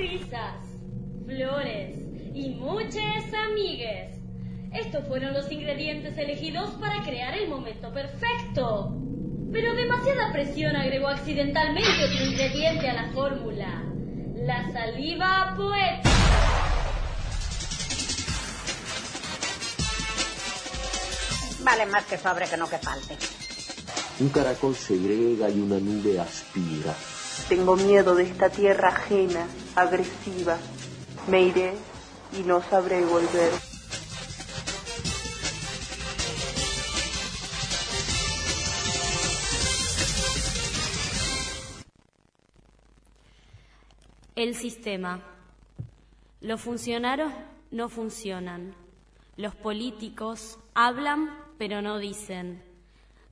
risas, flores y muchas amigues. Estos fueron los ingredientes elegidos para crear el momento perfecto. Pero demasiada presión agregó accidentalmente otro ingrediente a la fórmula. La saliva poética. Vale más que sobre que no que falte. Un caracol segrega y una nube aspira. Tengo miedo de esta tierra ajena, agresiva. Me iré y no sabré volver. El sistema. Los funcionarios no funcionan. Los políticos hablan pero no dicen.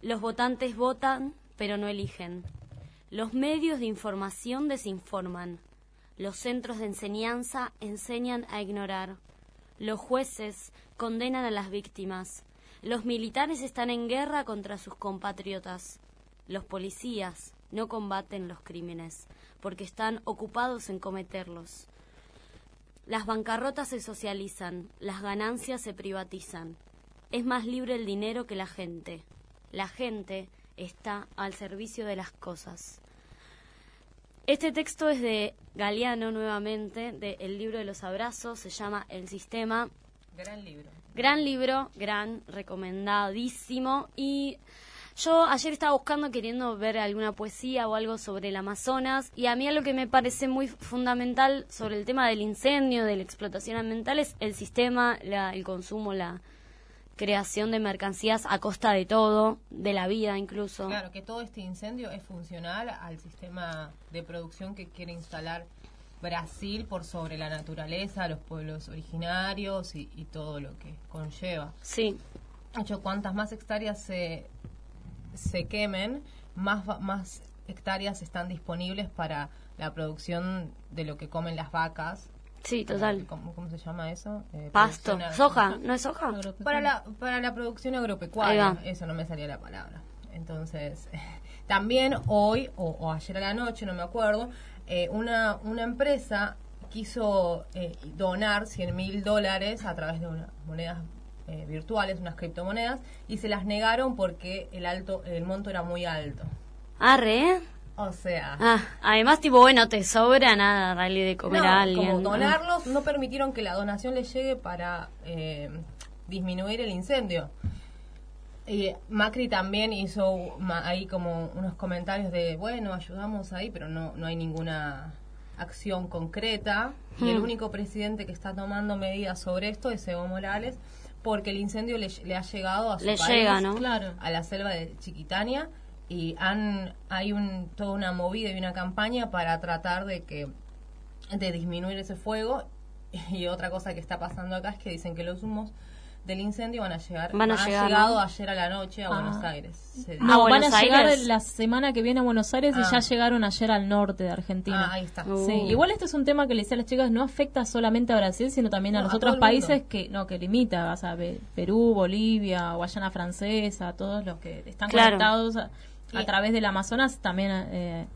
Los votantes votan pero no eligen. Los medios de información desinforman. Los centros de enseñanza enseñan a ignorar. Los jueces condenan a las víctimas. Los militares están en guerra contra sus compatriotas. Los policías no combaten los crímenes porque están ocupados en cometerlos. Las bancarrotas se socializan, las ganancias se privatizan. Es más libre el dinero que la gente. La gente está al servicio de las cosas. Este texto es de Galeano nuevamente, del libro de los abrazos, se llama El Sistema. Gran libro. Gran libro, gran, recomendadísimo. Y yo ayer estaba buscando, queriendo ver alguna poesía o algo sobre el Amazonas, y a mí lo que me parece muy fundamental sobre el tema del incendio, de la explotación ambiental, es el sistema, la, el consumo, la creación de mercancías a costa de todo, de la vida incluso. Claro, que todo este incendio es funcional al sistema de producción que quiere instalar Brasil por sobre la naturaleza, los pueblos originarios y, y todo lo que conlleva. Sí. De hecho, cuantas más hectáreas se, se quemen, más, más hectáreas están disponibles para la producción de lo que comen las vacas. Sí, total. ¿Cómo, cómo se llama eso? Eh, Pasto, soja, ¿no es soja? Para la, para la producción agropecuaria, eso no me salía la palabra. Entonces, también hoy, o, o ayer a la noche, no me acuerdo, eh, una, una empresa quiso eh, donar 100 mil dólares a través de unas monedas eh, virtuales, unas criptomonedas, y se las negaron porque el alto el monto era muy alto. Arre, ¿eh? O sea, Ah, además, tipo, bueno, te sobra nada, darle de comer no, a alguien. como donarlos, no permitieron que la donación les llegue para eh, disminuir el incendio. Y Macri también hizo ahí como unos comentarios de, bueno, ayudamos ahí, pero no, no hay ninguna acción concreta. Y el Hmm. único presidente que está tomando medidas sobre esto es Evo Morales, porque el incendio le, le ha llegado a su Le país, llega, ¿no? Claro. a la selva de Chiquitania, y han hay un, toda una movida y una campaña para tratar de que de disminuir ese fuego y otra cosa que está pasando acá es que dicen que los humos del incendio van a llegar Van a ha llegar, llegado ¿no? ayer a la noche a Ah. Buenos Aires se dice. ¿A No, van Buenos a llegar Aires? la semana que viene a Buenos Aires y Ah. ya llegaron ayer al norte de Argentina. Ah, ahí está Uh. Sí, igual este es un tema que le decía a las chicas, no afecta solamente a Brasil, sino también a No, los a otros países que no que limita, o sea, Pe- Perú, Bolivia, Guayana Francesa, todos los que están Claro. conectados a, a Y- través del Amazonas también eh,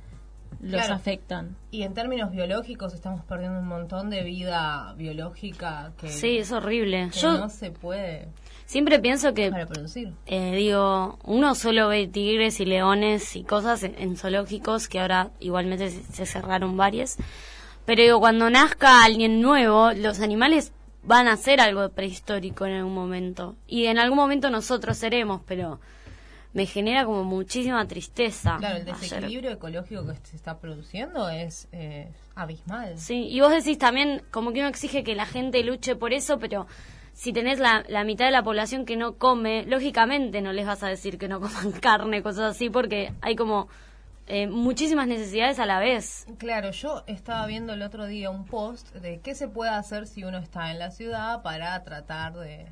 los Claro. afectan. y en términos biológicos estamos perdiendo un montón de vida biológica que, Sí, es horrible. que Yo no se puede siempre pienso que reproducir Eh, digo, uno solo ve tigres y leones y cosas en, en zoológicos que ahora igualmente se, se cerraron varias. Pero digo, cuando nazca alguien nuevo, los animales van a ser algo prehistórico en algún momento. Y en algún momento nosotros seremos, pero me genera como muchísima tristeza. claro el Ayer- desequilibrio ecológico que se está produciendo es eh, abismal Sí, y vos decís también, como que uno exige que la gente luche por eso, pero si tenés la, la mitad de la población que no come, lógicamente no les vas a decir que no coman carne, cosas así, porque hay como eh, muchísimas necesidades a la vez. Claro, yo estaba viendo el otro día un post de qué se puede hacer si uno está en la ciudad para tratar de,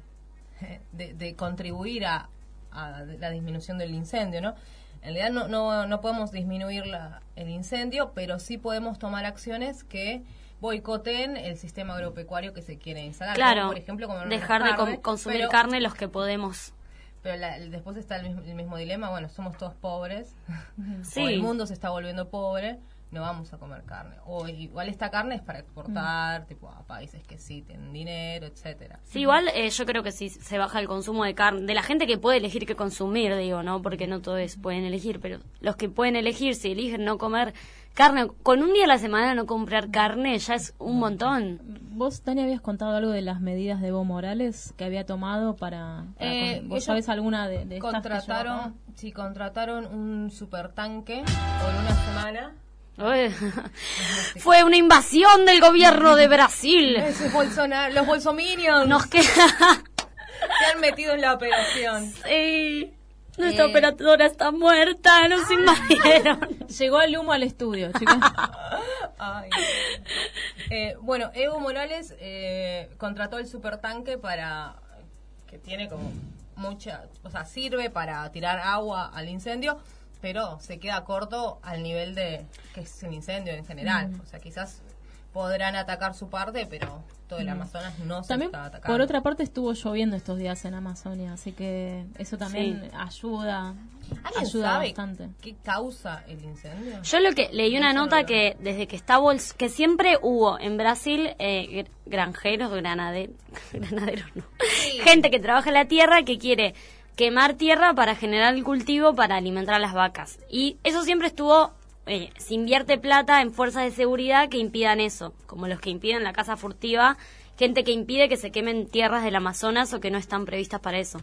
de, de contribuir a, a la disminución del incendio, ¿no? En realidad no, no, no podemos disminuir la- el incendio, pero sí podemos tomar acciones que boicoten el sistema agropecuario que se quiere instalar. Claro, Como, por ejemplo, dejar de carne, consumir pero- carne los que podemos. Pero la- después está el mismo, el mismo dilema, bueno, somos todos pobres, Sí. o el mundo se está volviendo pobre, no vamos a comer carne. O igual esta carne es para exportar, tipo a países que sí tienen dinero, etcétera. Sí, igual eh, yo creo que sí se baja el consumo de carne, de la gente que puede elegir qué consumir, digo, ¿no? Porque no todos pueden elegir, pero los que pueden elegir, si eligen no comer carne, con un día a la semana no comprar carne ya es un montón. Vos, Tania, habías contado algo de las medidas de Evo Morales que había tomado para... para Eh, ¿Vos sabés alguna de, estas que contrataron, cabo? sí, contrataron un supertanque por una semana. Fue una invasión del gobierno de Brasil. Es Bolsonaro, los bolsominions Nos queda... se han metido en la operación. Sí. Nuestra Eh. operadora está muerta, nos invadieron. Llegó el humo al estudio, chicos. Ay. Eh, bueno, Evo Morales eh, contrató el supertanque para que tiene como mucha, o sea, sirve para tirar agua al incendio, pero se queda corto al nivel de que es el incendio en general. O sea, quizás podrán atacar su parte, pero todo el Amazonas no se También, está atacando. por otra parte, estuvo lloviendo estos días en Amazonia, así que eso también Sí. ayuda, ¿Alguien ayuda sabe bastante. qué causa el incendio? Yo lo que leí una nota que desde que está Bols que siempre hubo en Brasil eh, gr- granjeros, granaderos, granaderos no, gente que trabaja en la tierra que quiere quemar tierra para generar el cultivo para alimentar a las vacas. Y eso siempre estuvo, eh, se invierte plata en fuerzas de seguridad que impidan eso, como los que impiden la caza furtiva, gente que impide que se quemen tierras del Amazonas o que no están previstas para eso.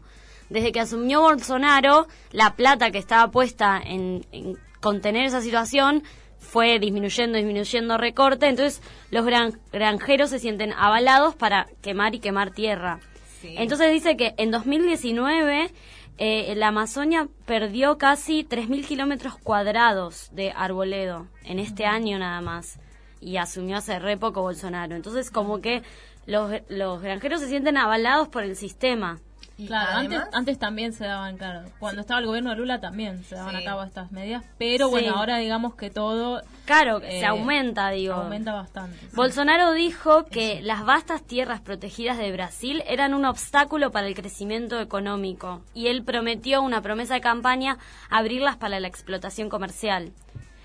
Desde que asumió Bolsonaro, la plata que estaba puesta en, en contener esa situación fue disminuyendo, disminuyendo recorte, entonces los gran- granjeros se sienten avalados para quemar y quemar tierra. Sí. Entonces dice que en 2019 eh, la Amazonia perdió casi 3.000 kilómetros cuadrados de arboledo en este año nada más y asumió hace re poco Bolsonaro. Entonces como que los, los granjeros se sienten avalados por el sistema. Y Claro, antes, además- antes también se daban, claro, cuando estaba el gobierno de Lula también se daban Sí. a cabo estas medidas, pero Sí. bueno, ahora digamos que todo Claro, eh, se aumenta, digo. aumenta bastante. sí. Bolsonaro dijo que las vastas tierras protegidas de Brasil eran un obstáculo para el crecimiento económico y él prometió una promesa de campaña abrirlas para la explotación comercial.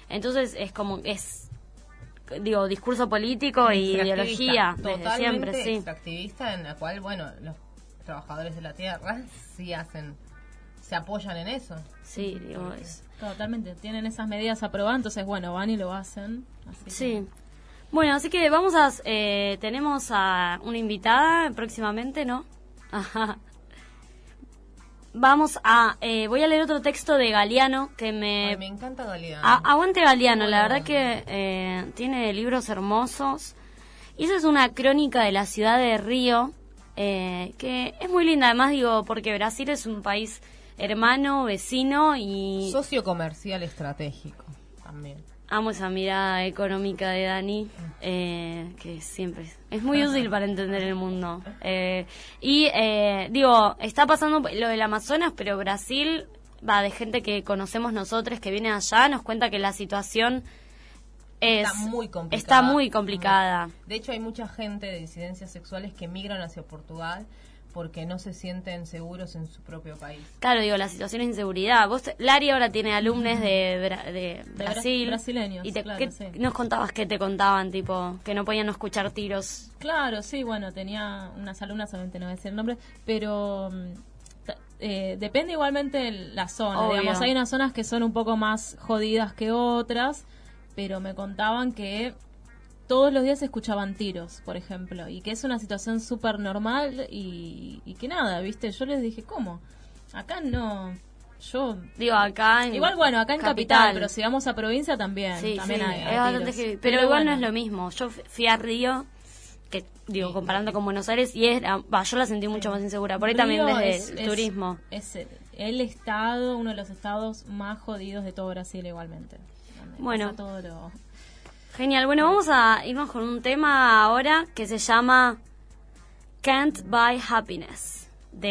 Entonces es como es digo discurso político y ideología desde totalmente siempre, sí. extractivista en la cual, bueno, los trabajadores de la tierra sí hacen, se apoyan en eso. Sí, digo es. Totalmente, tienen esas medidas aprobadas, entonces bueno, van y lo hacen. así que- Sí. Bueno, así que vamos a eh, tenemos a una invitada próximamente, ¿no? Ajá. Vamos a eh, voy a leer otro texto de Galeano que me Ay, me encanta Galeano. A- aguante Galeano, la verdad que eh, tiene libros hermosos. Y eso es una crónica de la ciudad de Río, eh, que es muy linda, además digo, porque Brasil es un país hermano, vecino y Socio comercial estratégico también. amo esa mirada económica de Dani, eh, que siempre es, es muy útil para entender el mundo. Eh, y eh, digo, está pasando lo del Amazonas, pero Brasil va de gente que conocemos nosotros que viene allá, nos cuenta que la situación es, está muy complicada. está muy complicada. De hecho, hay mucha gente de disidencias sexuales que migran hacia Portugal porque no se sienten seguros en su propio país. Claro, digo, la situación de inseguridad. Vos, Lari ahora tiene alumnos de, Bra- de bra- Brasil. brasileños, Y te, claro, ¿qué sí. nos contabas que te contaban, tipo, que no podían no escuchar tiros? Claro, sí, bueno, tenía unas alumnas, obviamente no voy a decir el nombre, pero mm, eh, depende igualmente el- la zona. Obvio. Digamos, hay unas zonas que son un poco más jodidas que otras, pero me contaban que todos los días se escuchaban tiros, por ejemplo, y que es una situación súper normal y, y que nada, ¿viste? Yo les dije, ¿cómo? Acá no... Yo Digo, acá en Igual, bueno, acá en capital, pero si vamos a provincia también. Sí, también sí, hay, hay es bastante. Pero, igual no es lo mismo. Yo fu- fui a Río, que digo, comparando con Buenos Aires, y era, va, yo la sentí mucho más insegura. Por ahí también desde es- el es- turismo. Es, el estado, uno de los estados más jodidos de todo Brasil igualmente. Bueno. pasa todo lo- Genial. Bueno, vamos a irnos con un tema ahora que se llama Can't Buy Happiness. De